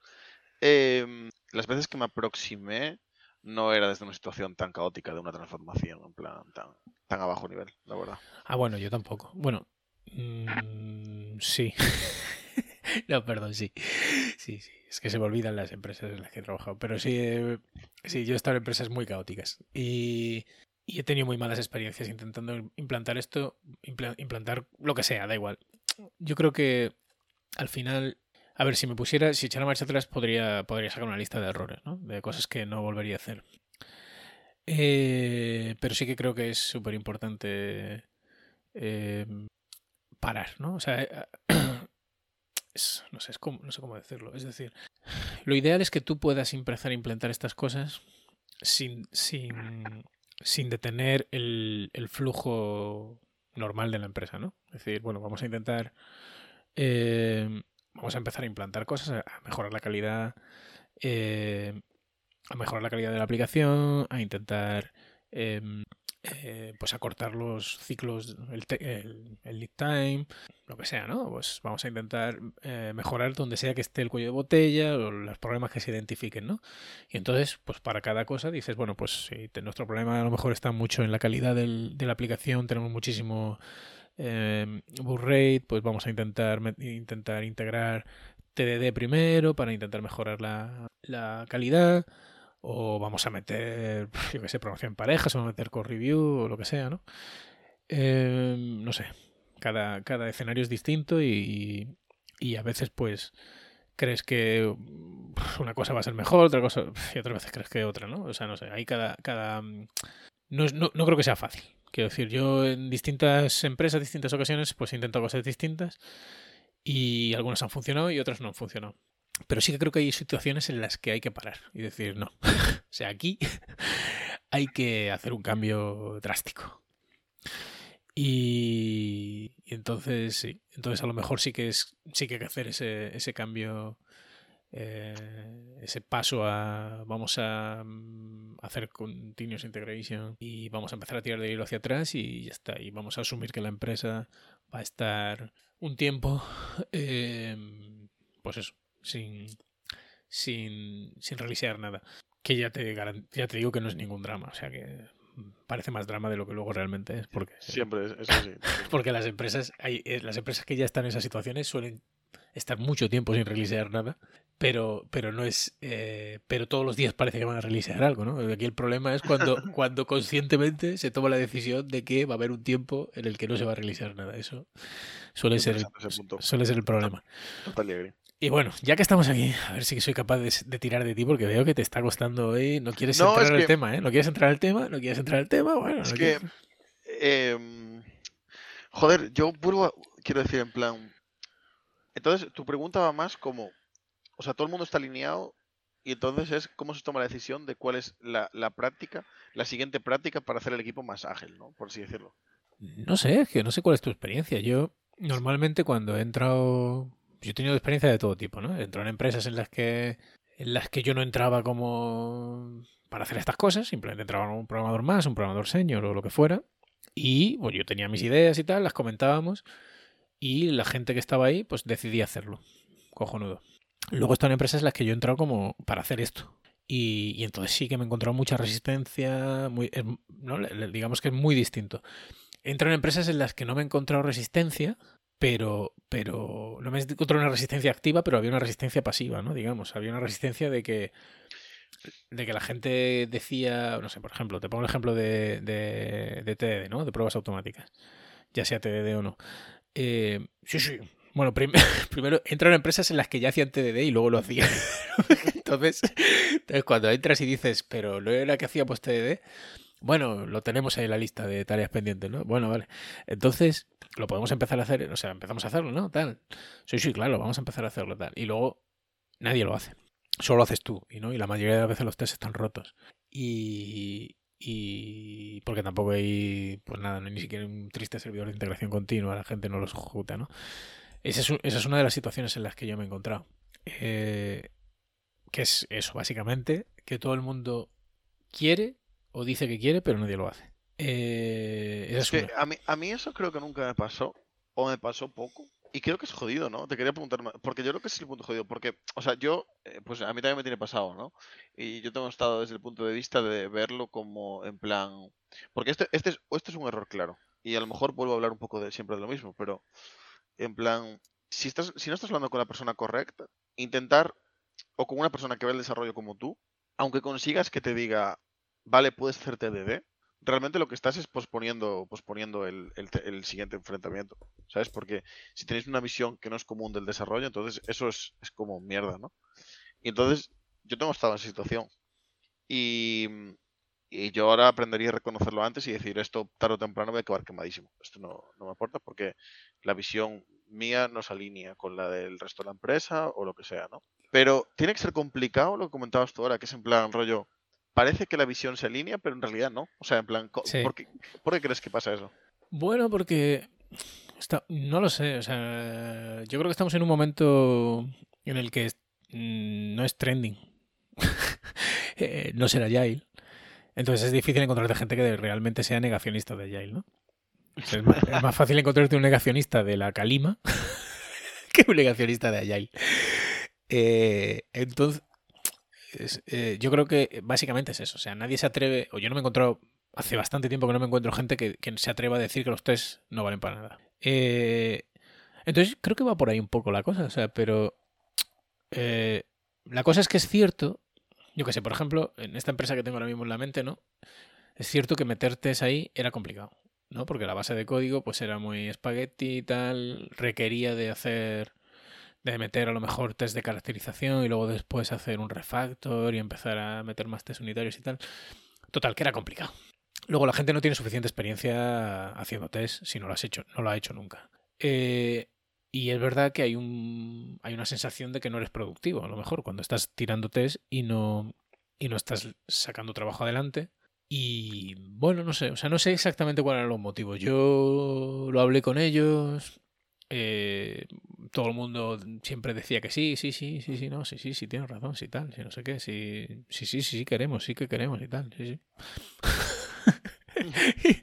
[SPEAKER 2] Em, las veces que me aproximé no era desde una situación tan caótica de una transformación, en plan tan, tan a bajo nivel, la verdad.
[SPEAKER 1] Ah, bueno, yo tampoco. Bueno, mm, sí. (laughs) (laughs) no, perdón, sí. Sí, sí. Es que se me olvidan las empresas en las que he trabajado. Pero sí, eh, sí, yo he estado en empresas muy caóticas. Y, y he tenido muy malas experiencias intentando implantar esto, implantar lo que sea, da igual. Yo creo que al final, a ver, si me pusiera, si echara marcha atrás, podría, podría sacar una lista de errores, ¿no? De cosas que no volvería a hacer. Eh, pero sí que creo que es súper importante eh, parar, ¿no? O sea, no, sé, cómo decirlo. Es decir, lo ideal es que tú puedas empezar a implantar estas cosas sin, sin, sin detener el, flujo normal de la empresa, ¿no? Es decir, bueno, vamos a intentar, eh, vamos a empezar a implantar cosas, a mejorar la calidad, eh, a mejorar la calidad de la aplicación, a intentar eh, eh, pues acortar los ciclos, el, el, lead time, lo que sea, ¿no? Pues vamos a intentar eh, mejorar donde sea que esté el cuello de botella o los problemas que se identifiquen, ¿no? Y entonces, pues para cada cosa dices, bueno, pues si nuestro problema a lo mejor está mucho en la calidad del, de la aplicación, tenemos muchísimo eh, rate, pues vamos a intentar, intentar integrar TDD primero para intentar mejorar la, la calidad o vamos a meter, yo qué sé, promoción en parejas, o vamos a meter core review o lo que sea, ¿no? Em, no sé, cada, cada escenario es distinto y, y, a veces pues crees que una cosa va a ser mejor, otra cosa, y otras veces crees que otra, ¿no? O sea, no sé, ahí cada... cada no, no, no creo que sea fácil. Quiero decir, yo en distintas empresas, distintas ocasiones, pues intento cosas distintas y algunas han funcionado y otras no han funcionado. Pero sí que creo que hay situaciones en las que hay que parar y decir, no, (laughs) o sea, aquí (laughs) hay que hacer un cambio drástico. Y, entonces, sí, entonces a lo mejor sí que, es, sí que hay que hacer ese, ese cambio, eh, ese paso a, vamos a mm, hacer continuous integration y vamos a empezar a tirar de hilo hacia atrás y ya está. Y vamos a asumir que la empresa va a estar un tiempo, (laughs) eh, pues eso, sin, sin, sin realizar nada. Que ya te, ya te digo que no es ningún drama, o sea que parece más drama de lo que luego realmente es. Porque,
[SPEAKER 2] Siempre es, así. (laughs)
[SPEAKER 1] porque las empresas, hay, eh, las empresas que ya están en esas situaciones suelen estar mucho tiempo sin realizar nada, pero, pero no es, eh, pero todos los días parece que van a realizar algo, ¿no? Aquí el problema es cuando, (laughs) cuando conscientemente se toma la decisión de que va a haber un tiempo en el que no se va a realizar nada. Eso suele ser, suele ser el problema.
[SPEAKER 2] Total
[SPEAKER 1] y bueno, ya que estamos aquí, a ver si soy capaz de, tirar de ti porque veo que te está costando hoy. No quieres entrar en el tema, ¿eh? No quieres entrar al tema, no quieres entrar al tema. Bueno,
[SPEAKER 2] es que. Em, joder, yo vuelvo Quiero decir, en plan. Entonces, tu pregunta va más como. O sea, todo el mundo está alineado y entonces es cómo se toma la decisión de cuál es la, la práctica, la siguiente práctica para hacer el equipo más ágil, ¿no? Por así decirlo.
[SPEAKER 1] No sé, es que no sé cuál es tu experiencia. Yo, normalmente, cuando he entrado yo he tenido experiencia de todo tipo, ¿no? Entrado en empresas en las que en las que yo no entraba como para hacer estas cosas, simplemente entraba un programador más, un programador senior o lo que fuera, y bueno, yo tenía mis ideas y tal, las comentábamos, y la gente que estaba ahí, pues decidía hacerlo. Cojonudo. Luego están empresas en las que yo he entrado como para hacer esto. Y, y entonces sí que me he encontrado mucha resistencia, muy, ¿no? digamos que es muy distinto. He entrado en empresas en las que no me he encontrado resistencia, pero, pero no me encontré una resistencia activa, pero había una resistencia pasiva, ¿no? Digamos, había una resistencia de que de que la gente decía, no sé, por ejemplo, te pongo el ejemplo de, de, TDD, ¿no? De pruebas automáticas, ya sea TDD o no. Eh, sí, sí. Bueno, (laughs) primero entraron empresas en las que ya hacían TDD y luego lo hacían. (laughs) entonces, entonces, cuando entras y dices, pero no era que hacíamos TDD, bueno, lo tenemos ahí en la lista de tareas pendientes, ¿no? Bueno, vale. Entonces, lo podemos empezar a hacer, o sea, empezamos a hacerlo, ¿no? Tal. Sí, sí, claro, vamos a empezar a hacerlo, tal. Y luego nadie lo hace. Solo lo haces tú, y ¿no? Y la mayoría de las veces los tests están rotos. Y, y porque tampoco hay, pues nada, no hay ni siquiera un triste servidor de integración continua, la gente no los ejecuta, ¿no? Esa es, esa es una de las situaciones en las que yo me he encontrado. Eh, que es eso, básicamente, que todo el mundo quiere o dice que quiere, pero nadie lo hace. Eh, es
[SPEAKER 2] que a mí, a mí eso creo que nunca me pasó, o me pasó poco. Y creo que es jodido, ¿no? Te quería preguntar, porque yo creo que es el punto jodido, porque, o sea, yo, eh, pues a mí también me tiene pasado, ¿no? Y yo tengo estado desde el punto de vista de verlo como en plan, porque este, este, es, este es un error claro, y a lo mejor vuelvo a hablar un poco de siempre de lo mismo, pero en plan, si estás, si no estás hablando con la persona correcta, intentar, o con una persona que ve el desarrollo como tú, aunque consigas que te diga, vale, puedes hacer TDD, realmente lo que estás es posponiendo, posponiendo el, el te- el siguiente enfrentamiento, ¿sabes? Porque si tenéis una visión que no es común del desarrollo, entonces eso es, es como mierda, ¿no? Y entonces yo tengo estado en esa situación y, y yo ahora aprendería a reconocerlo antes y decir esto tarde o temprano voy a acabar quemadísimo. Esto no, no me aporta porque la visión mía no se alinea con la del resto de la empresa o lo que sea, ¿no? Pero tiene que ser complicado lo que comentabas tú ahora, que es en plan rollo, parece que la visión se alinea, pero en realidad no. O sea, en plan,
[SPEAKER 1] Sí.
[SPEAKER 2] ¿por qué, por qué crees que pasa eso?
[SPEAKER 1] Bueno, porque está- no lo sé, o sea, yo creo que estamos en un momento en el que mm, no es trending, (laughs) eh, no ser agile. Entonces es difícil encontrarte gente que realmente sea negacionista de agile, ¿no? Es, más, es más fácil encontrarte un negacionista de la calima (laughs) que un negacionista de agile. Eh, entonces, eh, yo creo que básicamente es eso. O sea, nadie se atreve, o yo no me he encontrado, hace bastante tiempo que no me encuentro gente que, que se atreva a decir que los test no valen para nada. Eh, entonces, creo que va por ahí un poco la cosa. O sea, pero eh, la cosa es que es cierto, yo que sé, por ejemplo, en esta empresa que tengo ahora mismo en la mente, ¿no? Es cierto que meter test ahí era complicado, ¿no? Porque la base de código pues era muy espagueti y tal, requería de hacer de meter a lo mejor test de caracterización y luego después hacer un refactor y empezar a meter más test unitarios y tal. Total, que era complicado. Luego la gente no tiene suficiente experiencia haciendo test si no lo has hecho, no lo ha hecho nunca. Eh, y es verdad que hay un hay una sensación de que no eres productivo, a lo mejor, cuando estás tirando test y no, y no estás sacando trabajo adelante. Y bueno, no sé, o sea, no sé exactamente cuáles eran los motivos. Yo lo hablé con ellos. Eh, todo el mundo siempre decía que sí, sí, sí, sí, sí, no, sí, sí, sí, tienes razón, sí, tal, sí, no sé qué, sí, sí, sí, sí, sí, queremos, sí que queremos y tal, sí, sí.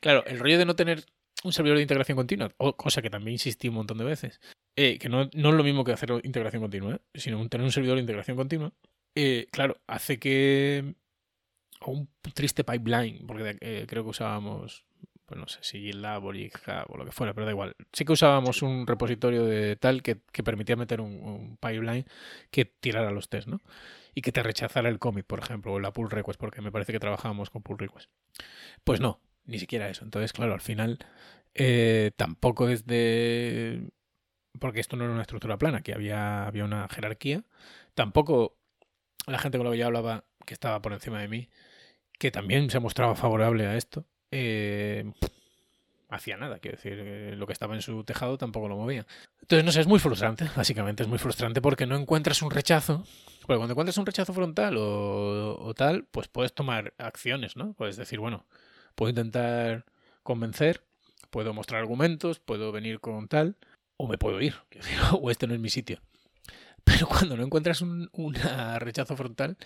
[SPEAKER 1] claro, el rollo de no tener un servidor de integración continua, cosa que también insistí un montón de veces, eh, que no, no es lo mismo que hacer integración continua, ¿eh? sino tener un servidor de integración continua, eh, claro, hace que o un triste pipeline, porque eh, creo que usábamos, pues no sé si GitLab o GitHub o lo que fuera, pero da igual. Sí que usábamos un repositorio de tal que, que permitía meter un, un pipeline que tirara los tests, ¿no? Y que te rechazara el commit, por ejemplo, o la pull request, porque me parece que trabajábamos con pull request. Pues no, ni siquiera eso. Entonces, claro, al final eh, tampoco es de... Porque esto no era una estructura plana, que había, había una jerarquía. Tampoco la gente con la que yo hablaba, que estaba por encima de mí, que también se mostraba favorable a esto, eh, hacía nada. Quiero decir, eh, lo que estaba en su tejado tampoco lo movía. Entonces, no sé, es muy frustrante, (laughs) básicamente es muy frustrante porque no encuentras un rechazo. Porque cuando encuentras un rechazo frontal o, o tal, pues puedes tomar acciones, ¿no? Puedes decir, bueno, puedo intentar convencer, puedo mostrar argumentos, puedo venir con tal, o me puedo ir, (laughs) o este no es mi sitio. Pero cuando no encuentras un rechazo frontal,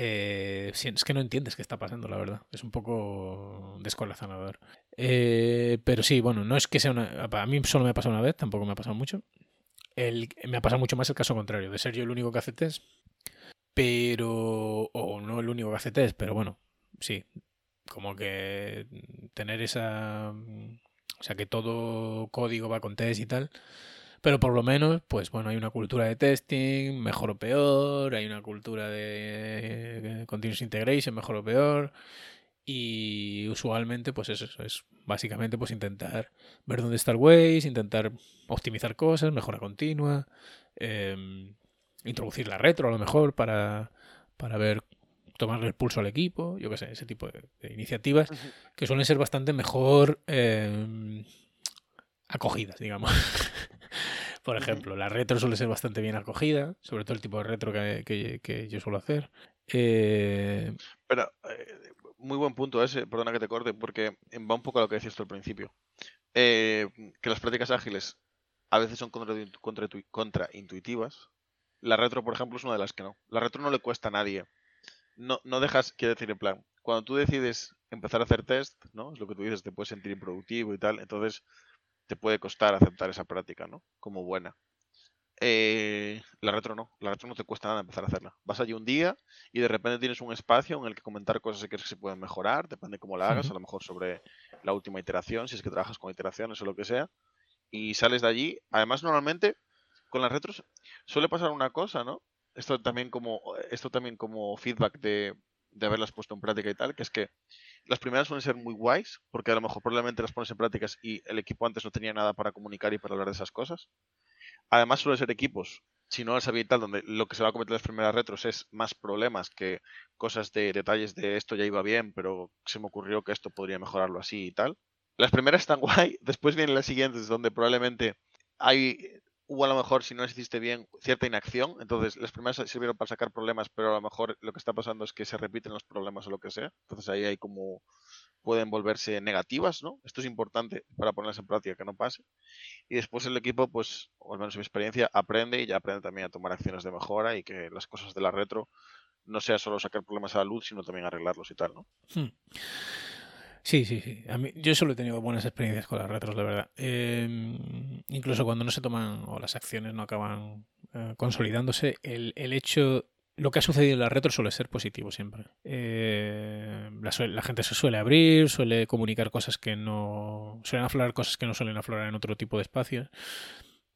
[SPEAKER 1] eh, es que no entiendes qué está pasando, la verdad. Es un poco descorazonador. Eh, pero sí, bueno, no es que sea una. A mí solo me ha pasado una vez, tampoco me ha pasado mucho. El, me ha pasado mucho más el caso contrario, de ser yo el único que hace test. Pero. O no el único que hace test, pero bueno, sí. Como que tener esa. O sea, que todo código va con test y tal. Pero por lo menos, pues bueno, hay una cultura de testing, mejor o peor, hay una cultura de continuous integration, mejor o peor. Y usualmente, pues eso, eso es básicamente pues intentar ver dónde está el waste, intentar optimizar cosas, mejora continua, eh, introducir la retro a lo mejor para, para ver, tomarle el pulso al equipo, yo qué sé, ese tipo de, de iniciativas que suelen ser bastante mejor eh, acogidas, digamos. (laughs) Por ejemplo, la retro suele ser bastante bien acogida, sobre todo el tipo de retro que, que, que yo suelo hacer. Eh,
[SPEAKER 2] Pero, eh, muy buen punto ese, perdona que te corte, porque va un poco a lo que decías tú al principio. Eh, que las prácticas ágiles a veces son contraintuitivas. La retro, por ejemplo, es una de las que no. La retro no le cuesta a nadie. No, no dejas, quiero decir, en plan, cuando tú decides empezar a hacer test, ¿no? Es lo que tú dices, te puedes sentir improductivo y tal, entonces te puede costar aceptar esa práctica, ¿no? Como buena. Eh, la retro no, la retro no te cuesta nada empezar a hacerla. Vas allí un día y de repente tienes un espacio en el que comentar cosas que crees que se pueden mejorar, depende cómo la hagas, a lo mejor sobre la última iteración, si es que trabajas con iteraciones o lo que sea, y sales de allí. Además, normalmente con las retros suele pasar una cosa, ¿no? Esto también como, esto también como feedback de, de haberlas puesto en práctica y tal, que es que las primeras suelen ser muy guays, porque a lo mejor probablemente las pones en prácticas y el equipo antes no tenía nada para comunicar y para hablar de esas cosas. Además suelen ser equipos, si no las había tal, donde lo que se va a cometer en las primeras retros es más problemas que cosas de detalles de esto ya iba bien, pero se me ocurrió que esto podría mejorarlo así y tal. Las primeras están (laughs) guay, después vienen las siguientes donde probablemente hay hubo a lo mejor, si no las hiciste bien, cierta inacción. Entonces, las primeras sirvieron para sacar problemas, pero a lo mejor lo que está pasando es que se repiten los problemas o lo que sea. Entonces, ahí hay como pueden volverse negativas, ¿no? Esto es importante para ponerlas en práctica, que no pase. Y después el equipo, pues, o al menos en mi experiencia, aprende y ya aprende también a tomar acciones de mejora y que las cosas de la retro no sea solo sacar problemas a la luz, sino también arreglarlos y tal, ¿no? Hmm.
[SPEAKER 1] Sí, sí, sí. A mí, yo solo he tenido buenas experiencias con las retros, la verdad. Em, incluso cuando no se toman o las acciones no acaban eh, consolidándose, el, el, hecho, lo que ha sucedido en las retros suele ser positivo siempre. Eh, la, gente se suele abrir, suele comunicar cosas que no. suelen aflorar cosas que no suelen aflorar en otro tipo de espacios.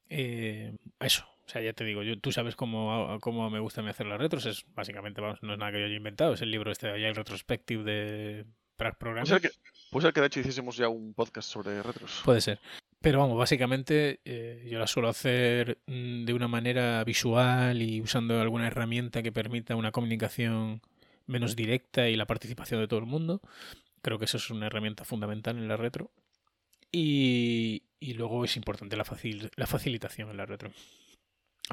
[SPEAKER 1] Eh, eso, o sea, ya te digo, yo, tú sabes cómo, cómo me gusta hacer las retros. Es básicamente, vamos, no es nada que yo haya inventado. Es el libro este de el Retrospective de
[SPEAKER 2] Puede ser, que, puede ser que de hecho hiciésemos ya un podcast sobre retros.
[SPEAKER 1] Puede ser. Pero vamos, básicamente eh, yo la suelo hacer mm, de una manera visual y usando alguna herramienta que permita una comunicación menos directa y la participación de todo el mundo. Creo que eso es una herramienta fundamental en la retro. Y, y luego es importante la, facil, la facilitación en la retro.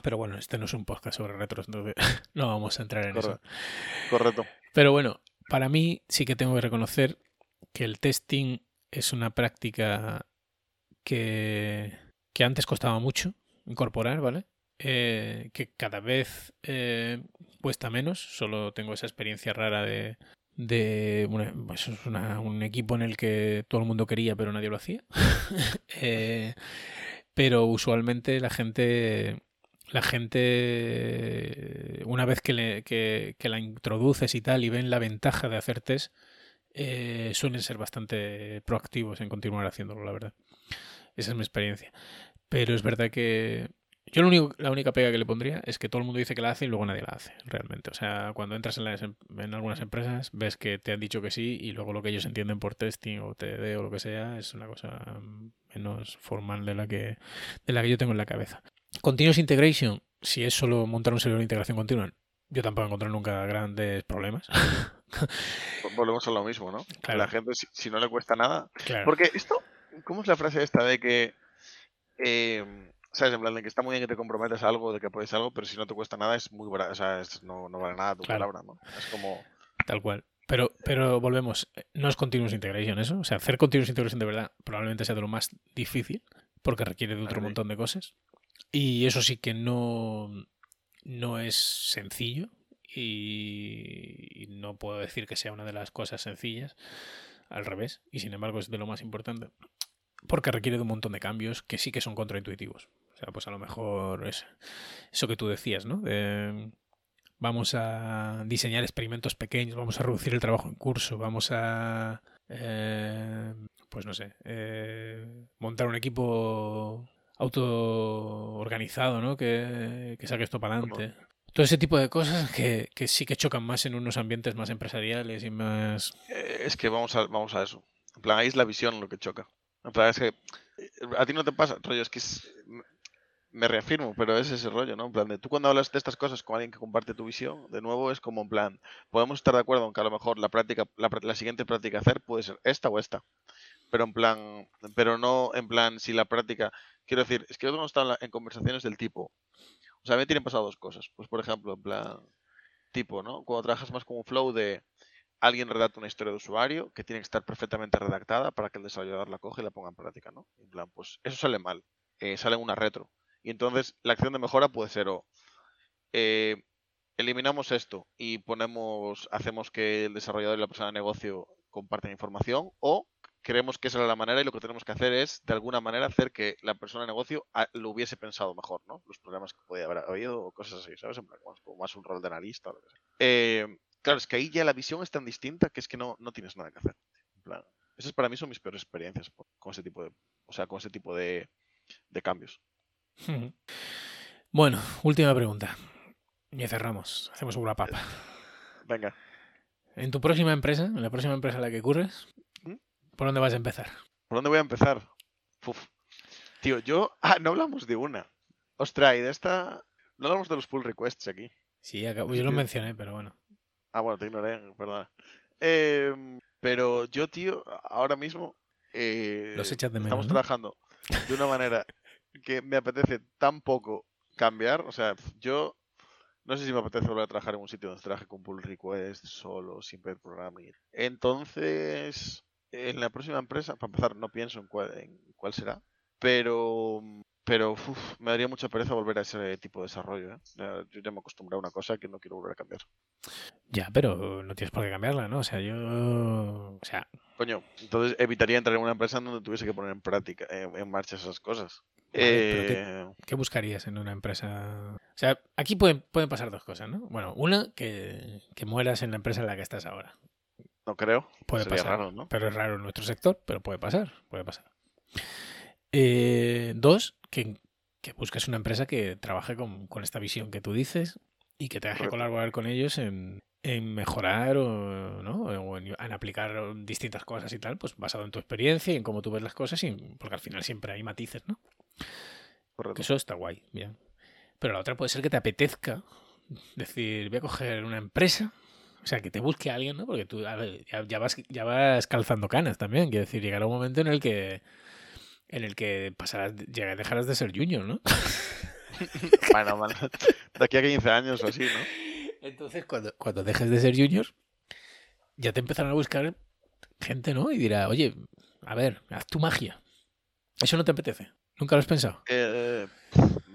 [SPEAKER 1] Pero bueno, este no es un podcast sobre retros, entonces (laughs) no vamos a entrar en eso.
[SPEAKER 2] Correcto.
[SPEAKER 1] Pero bueno, para mí sí que tengo que reconocer que el testing es una práctica que, antes costaba mucho incorporar, ¿vale? Eh, que cada vez eh, cuesta menos. Solo tengo esa experiencia rara de, de pues un equipo en el que todo el mundo quería pero nadie lo hacía. (laughs) Eh, pero usualmente la gente la gente, una vez que, le, que, la introduces y tal y ven la ventaja de hacer test, eh, suelen ser bastante proactivos en continuar haciéndolo, la verdad. Esa es mi experiencia. Pero es verdad que yo lo único, la única pega que le pondría es que todo el mundo dice que la hace y luego nadie la hace, realmente. O sea, cuando entras en, em, en algunas empresas, ves que te han dicho que sí y luego lo que ellos entienden por testing o TD o lo que sea es una cosa menos formal de la que, de la que yo tengo en la cabeza. Continuous Integration, si es solo montar un servidor de integración continua, yo tampoco he encontrado nunca grandes problemas.
[SPEAKER 2] Pues (laughs) volvemos a lo mismo, ¿no? La gente, si, no le cuesta nada. Porque esto, ¿cómo es la frase esta de que, eh, ¿sabes? En plan, de que está muy bien que te comprometas a algo, de que puedes algo, pero si no te cuesta nada, es muy o sea, no, no, vale nada tu palabra, ¿no? Es como.
[SPEAKER 1] Tal cual. Pero, pero volvemos, no es continuous integration eso. O sea, hacer continuous integration de verdad probablemente sea de lo más difícil, porque requiere de otro montón de cosas. Y eso sí que no, no es sencillo y no puedo decir que sea una de las cosas sencillas, al revés, y sin embargo es de lo más importante, porque requiere de un montón de cambios que sí que son contraintuitivos. O sea, pues a lo mejor es eso que tú decías, ¿no? vamos a diseñar experimentos pequeños, vamos a reducir el trabajo en curso, vamos a, eh, pues no sé, eh, montar un equipo auto-organizado, ¿no? Que, que saque esto para adelante. Todo ese tipo de cosas que, que, sí que chocan más en unos ambientes más empresariales y más...
[SPEAKER 2] Eh, es que vamos a, vamos a eso. En plan, ahí es la visión lo que choca. En plan, es que eh, a ti no te pasa, rollo, es que me reafirmo, pero es ese rollo, ¿no? En plan, de tú cuando hablas de estas cosas con alguien que comparte tu visión, de nuevo es como en plan, podemos estar de acuerdo en que a lo mejor la práctica, la, la siguiente práctica a hacer puede ser esta o esta pero en plan, pero no en plan si la práctica, quiero decir, es que yo no estado en conversaciones del tipo, o sea, a mí me tienen pasado dos cosas, pues por ejemplo, en plan, tipo, ¿no? Cuando trabajas más como flow de, alguien redacta una historia de usuario que tiene que estar perfectamente redactada para que el desarrollador la coge y la ponga en práctica, ¿no? En plan, pues eso sale mal, eh, sale una retro. Y entonces la acción de mejora puede ser o eh, eliminamos esto y ponemos, hacemos que el desarrollador y la persona de negocio comparten información o creemos que esa era la manera y lo que tenemos que hacer es, de alguna manera, hacer que la persona de negocio ah, lo hubiese pensado mejor, ¿no? Los problemas que podía haber oído o cosas así, ¿sabes? En plan, como más un rol de analista o lo que sea. Eh, claro, es que ahí ya la visión es tan distinta que es que no, no tienes nada que hacer. En plan, esas para mí son mis peores experiencias con ese tipo de, o sea, con ese tipo de, de cambios.
[SPEAKER 1] Bueno, última pregunta. Y cerramos. Hacemos una papa.
[SPEAKER 2] Venga.
[SPEAKER 1] En tu próxima empresa, en la próxima empresa en la que curres. ¿Por dónde vas a empezar?
[SPEAKER 2] ¿Por dónde voy a empezar? Uf. Tío, yo. (laughs) Ah, no hablamos de una. Ostras, y de esta. No hablamos de los pull requests aquí.
[SPEAKER 1] Sí, yo lo mencioné, pero bueno.
[SPEAKER 2] Ah, bueno, te ignoré, perdona. Em, pero yo, tío, ahora mismo. eh,
[SPEAKER 1] Los echas de menos.
[SPEAKER 2] Estamos
[SPEAKER 1] ¿no?
[SPEAKER 2] trabajando de una manera (laughs) que me apetece tan poco cambiar. O sea, yo no sé si me apetece volver a trabajar en un sitio donde trabaje con pull request, solo, sin pair programming. Entonces, en la próxima empresa, para empezar, no pienso en cuál, en cuál será, pero pero uf, me daría mucha pereza volver a ese tipo de desarrollo. ¿eh? Yo ya me acostumbré a una cosa que no quiero volver a cambiar.
[SPEAKER 1] Ya, pero no tienes por qué cambiarla, ¿no? O sea, yo. O sea,
[SPEAKER 2] Coño, entonces evitaría entrar en una empresa donde tuviese que poner en práctica, en, en marcha esas cosas.
[SPEAKER 1] Vale, pero
[SPEAKER 2] Eh,
[SPEAKER 1] ¿qué buscarías en una empresa? O sea, aquí pueden, pueden pasar dos cosas, ¿no? Bueno, una, que, que mueras en la empresa en la que estás ahora.
[SPEAKER 2] No creo.
[SPEAKER 1] Puede
[SPEAKER 2] Sería
[SPEAKER 1] pasar.
[SPEAKER 2] raro, ¿no?
[SPEAKER 1] Pero es raro en nuestro sector, pero puede pasar, puede pasar. Eh, dos, que, que busques una empresa que trabaje con, con esta visión que tú dices y que tengas que colaborar con ellos en, en mejorar o, ¿no? o en, en aplicar distintas cosas y tal, pues basado en tu experiencia y en cómo tú ves las cosas, y, porque al final siempre hay matices, ¿no?
[SPEAKER 2] Correcto.
[SPEAKER 1] Que eso está guay, bien. Pero la otra puede ser que te apetezca decir, voy a coger una empresa, o sea, que te busque alguien, ¿no? Porque tú a ver, ya, ya vas, ya vas calzando canas también. Quiero decir, llegará un momento en el que en el que pasarás, llegar- dejarás de ser junior, ¿no? (laughs)
[SPEAKER 2] Bueno, bueno, de aquí a 15 años o así, ¿no?
[SPEAKER 1] Entonces, cuando, cuando dejes de ser junior, ya te empezarán a buscar gente, ¿no? Y dirá, oye, a ver, haz tu magia. ¿Eso no te apetece? ¿Nunca lo has pensado?
[SPEAKER 2] Eh,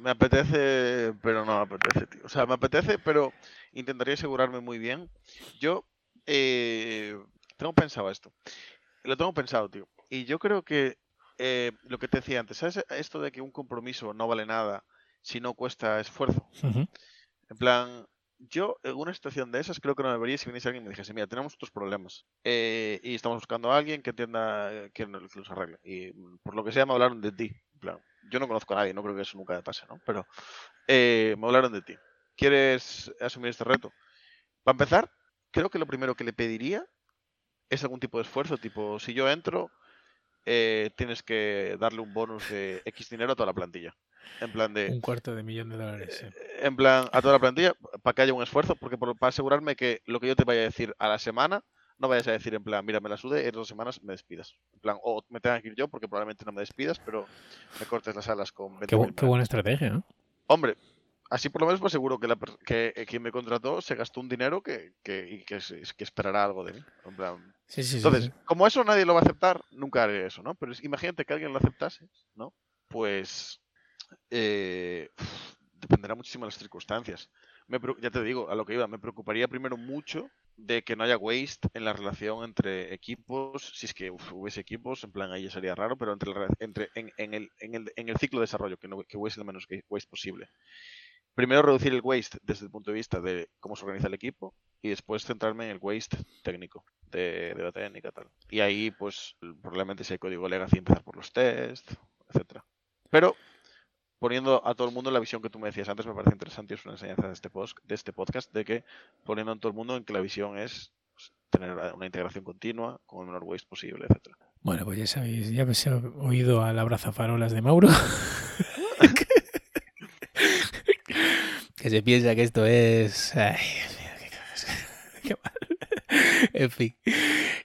[SPEAKER 2] me apetece, pero no me apetece, tío. O sea, me apetece, pero intentaría asegurarme muy bien. Yo eh, tengo pensado esto. Lo tengo pensado, tío. Y yo creo que eh, lo que te decía antes, ¿sabes? Esto de que un compromiso no vale nada si no cuesta esfuerzo. En plan, yo en una situación de esas creo que no me vería si viniese alguien y me dijese, mira, tenemos estos problemas eh, y estamos buscando a alguien que entienda, eh, que los arregle. Y por lo que sea me hablaron de ti. Yo no conozco a nadie, no creo que eso nunca me pase, ¿no? Pero eh, me hablaron de ti. ¿Quieres asumir este reto? Para empezar, creo que lo primero que le pediría es algún tipo de esfuerzo, tipo, si yo entro, eh, tienes que darle un bonus de X dinero a toda la plantilla. En plan de,
[SPEAKER 1] Un cuarto de millón de dólares. sí.
[SPEAKER 2] en plan, a toda la plantilla, para que haya un esfuerzo, porque por- para asegurarme que lo que yo te vaya a decir a la semana, no vayas a decir en plan, mira, me la sude, en dos semanas me despidas. En plan, o me tenga que ir yo, porque probablemente no me despidas, pero me cortes las alas con 20
[SPEAKER 1] Qué, bu- qué buena estrategia, ¿no?
[SPEAKER 2] Hombre, así por lo menos me aseguro que, la, que eh, quien me contrató se gastó un dinero que, que, y que, esperará algo de mí. En plan,
[SPEAKER 1] Sí, sí,
[SPEAKER 2] entonces,
[SPEAKER 1] sí.
[SPEAKER 2] como eso nadie lo va a aceptar, nunca haré eso, ¿no? Pero es- imagínate que alguien lo aceptase, ¿no? Pues eh, dependerá muchísimo de las circunstancias. Me ya te digo, a lo que iba, me preocuparía primero mucho de que no haya waste en la relación entre equipos, si es que hubiese equipos, en plan ahí ya sería raro, pero entre, entre en, en el, en, el, en el ciclo de desarrollo, que, no, que hubiese el menos waste posible. Primero reducir el waste desde el punto de vista de cómo se organiza el equipo y después centrarme en el waste técnico, de, de la técnica tal. Y ahí pues probablemente si hay código legacy empezar por los tests, etcétera. Pero poniendo a todo el mundo la visión que tú me decías antes me parece interesante y es una enseñanza de este, post, de este podcast de que poniendo a todo el mundo en que la visión es pues, tener una integración continua con el menor waste posible, etcétera.
[SPEAKER 1] Bueno, pues ya sabéis, ya habéis oído al abrazafarolas de Mauro. (laughs) que se piensa que esto es. (laughs) Mal. En fin.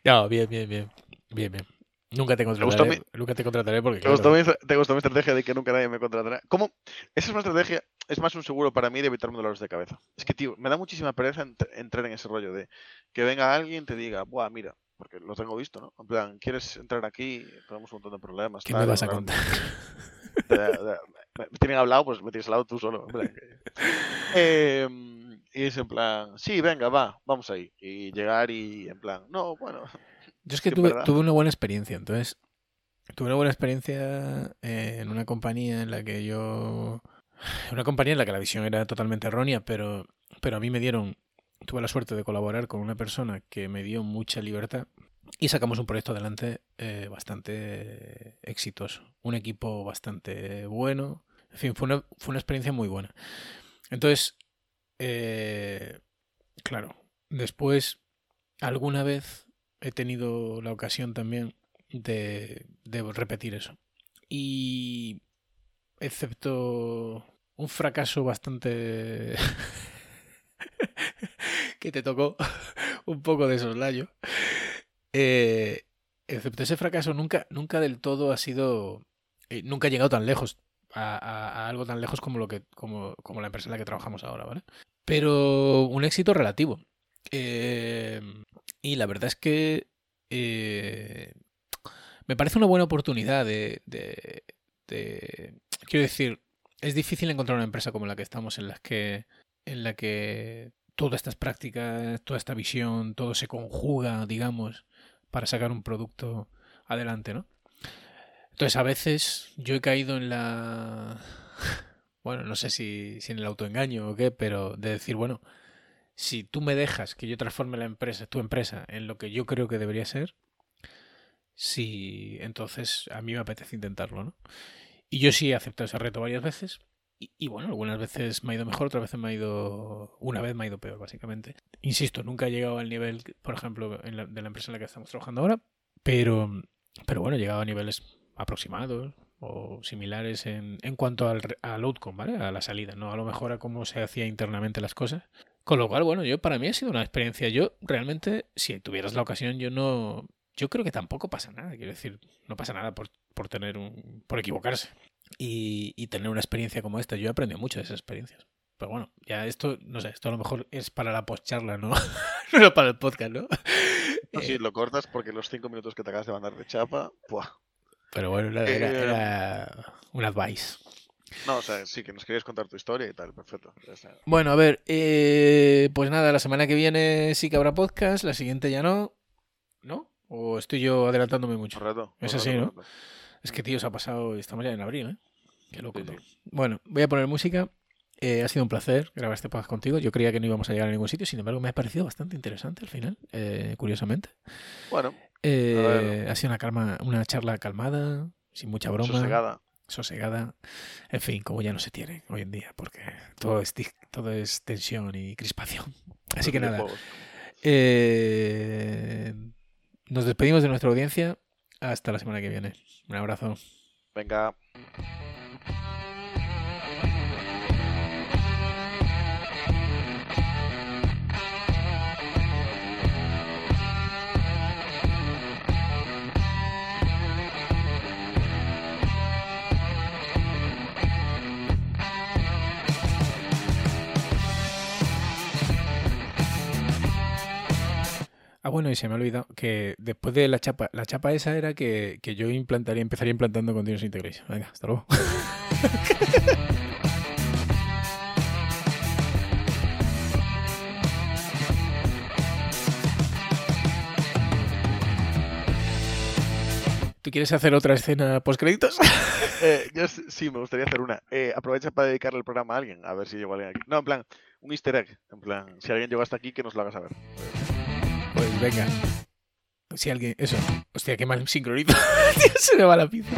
[SPEAKER 1] No, bien, bien, bien. Bien, bien. Nunca te contrataré,
[SPEAKER 2] mi-
[SPEAKER 1] nunca te contrataré porque
[SPEAKER 2] ¿Te, gustó
[SPEAKER 1] claro,
[SPEAKER 2] mi, te gustó mi estrategia de que nunca nadie me contratará? ¿Cómo? Esa es una estrategia, es más un seguro para mí de evitarme dolores de cabeza. Es que, tío, me da muchísima pereza ent- entrar en ese rollo de que venga alguien y te diga, buah, mira, porque lo tengo visto, ¿no? En plan, ¿quieres entrar aquí? Tenemos un montón de problemas.
[SPEAKER 1] ¿qué
[SPEAKER 2] tal,
[SPEAKER 1] me vas a contar? (laughs)
[SPEAKER 2] me me tienen hablado, pues me tienes al lado tú solo. plan Em, y es en plan, sí, venga, va, vamos ahí. Y llegar y en plan, no, bueno,
[SPEAKER 1] Yo es que tuve, tuve una buena experiencia, entonces tuve una buena experiencia eh, en una compañía en la que yo... (sighs) Una compañía en la que la visión era totalmente errónea, pero, pero a mí me dieron... Tuve la suerte de colaborar con una persona que me dio mucha libertad y sacamos un proyecto adelante eh, bastante exitoso. Un equipo bastante bueno. En fin, fue una, fue una experiencia muy buena. Entonces, eh, claro, después, alguna vez he tenido la ocasión también de, repetir eso. Y excepto un fracaso bastante (laughs) que te tocó (laughs) un poco de soslayo, eh, excepto ese fracaso nunca, nunca del todo ha sido, eh, nunca he llegado tan lejos a, a- a algo tan lejos como lo que, como, como la empresa en la que trabajamos ahora, ¿vale? Pero un éxito relativo. Eh, y la verdad es que eh, me parece una buena oportunidad de, Quiero decir, es difícil encontrar una empresa como la que estamos, en la que, en la que todas estas prácticas, toda esta visión, todo se conjuga, digamos, para sacar un producto adelante, ¿no? Entonces, a veces yo he caído en la... (laughs) Bueno, no sé si, si en el autoengaño o qué, pero de decir, bueno, si tú me dejas que yo transforme la empresa, tu empresa, en lo que yo creo que debería ser, sí, entonces a mí me apetece intentarlo, ¿no? Y yo sí he aceptado ese reto varias veces. Y, bueno, algunas veces me ha ido mejor, otras veces me ha ido. Una vez me ha ido peor, básicamente. Insisto, nunca he llegado al nivel, por ejemplo, la- de la empresa en la que estamos trabajando ahora, pero, pero bueno, he llegado a niveles aproximados o similares en, en cuanto al, al outcome, ¿vale? A la salida, ¿no? A lo mejor a cómo se hacía internamente las cosas. Con lo cual, bueno, yo para mí ha sido una experiencia. Yo realmente, si tuvieras la ocasión, yo no. Yo creo que tampoco pasa nada. Quiero decir, no pasa nada por, por tener un. por equivocarse. Y, y tener una experiencia como esta. Yo he aprendido mucho de esas experiencias. Pero bueno, ya esto, no sé, esto a lo mejor es para la postcharla, ¿no? (laughs) no para el podcast, ¿no?
[SPEAKER 2] no,
[SPEAKER 1] Eh,
[SPEAKER 2] sí, lo cortas porque los cinco minutos que te acabas de mandar de chapa, ¡buah!
[SPEAKER 1] pero bueno, era, era,
[SPEAKER 2] Eh,
[SPEAKER 1] era un advice.
[SPEAKER 2] No, o sea, sí, que nos querías contar tu historia y tal, perfecto.
[SPEAKER 1] Bueno, a ver, eh, pues nada, la semana que viene sí que habrá podcast, la siguiente ya no. ¿No? ¿O estoy yo adelantándome mucho?
[SPEAKER 2] Correcto.
[SPEAKER 1] Es
[SPEAKER 2] correcto,
[SPEAKER 1] así, ¿no? Es que, tío, se ha pasado, estamos ya en abril, ¿eh? Qué loco.
[SPEAKER 2] Sí, sí.
[SPEAKER 1] Bueno, voy a poner música. Eh, ha sido un placer grabar este podcast contigo. Yo creía que no íbamos a llegar a ningún sitio, sin embargo, me ha parecido bastante interesante al final, eh, curiosamente.
[SPEAKER 2] Bueno,
[SPEAKER 1] Eh, ha sido una, calma, una charla calmada, sin mucha broma,
[SPEAKER 2] sosegada.
[SPEAKER 1] Sosegada. En fin, como ya no se tiene hoy en día, porque todo es, todo es tensión y crispación. (laughs) Así que nada, eh, nos despedimos de nuestra audiencia. Hasta la semana que viene. Un abrazo.
[SPEAKER 2] Venga.
[SPEAKER 1] Bueno, y se me ha olvidado que después de la chapa, la chapa esa era que, que yo implantaría, empezaría implantando Continuous Integration. Venga, hasta luego. (laughs) ¿Tú quieres hacer otra escena post créditos? (laughs)
[SPEAKER 2] Eh, yo sí, me gustaría hacer una. Eh, aprovecha para dedicarle el programa a alguien, a ver si llegó alguien aquí. No, en plan, un easter egg. En plan, si alguien llegó hasta aquí, que nos lo haga saber.
[SPEAKER 1] Pues venga. Si alguien. Eso. Hostia, qué mal sincronizo. (laughs) Se me va la pizza.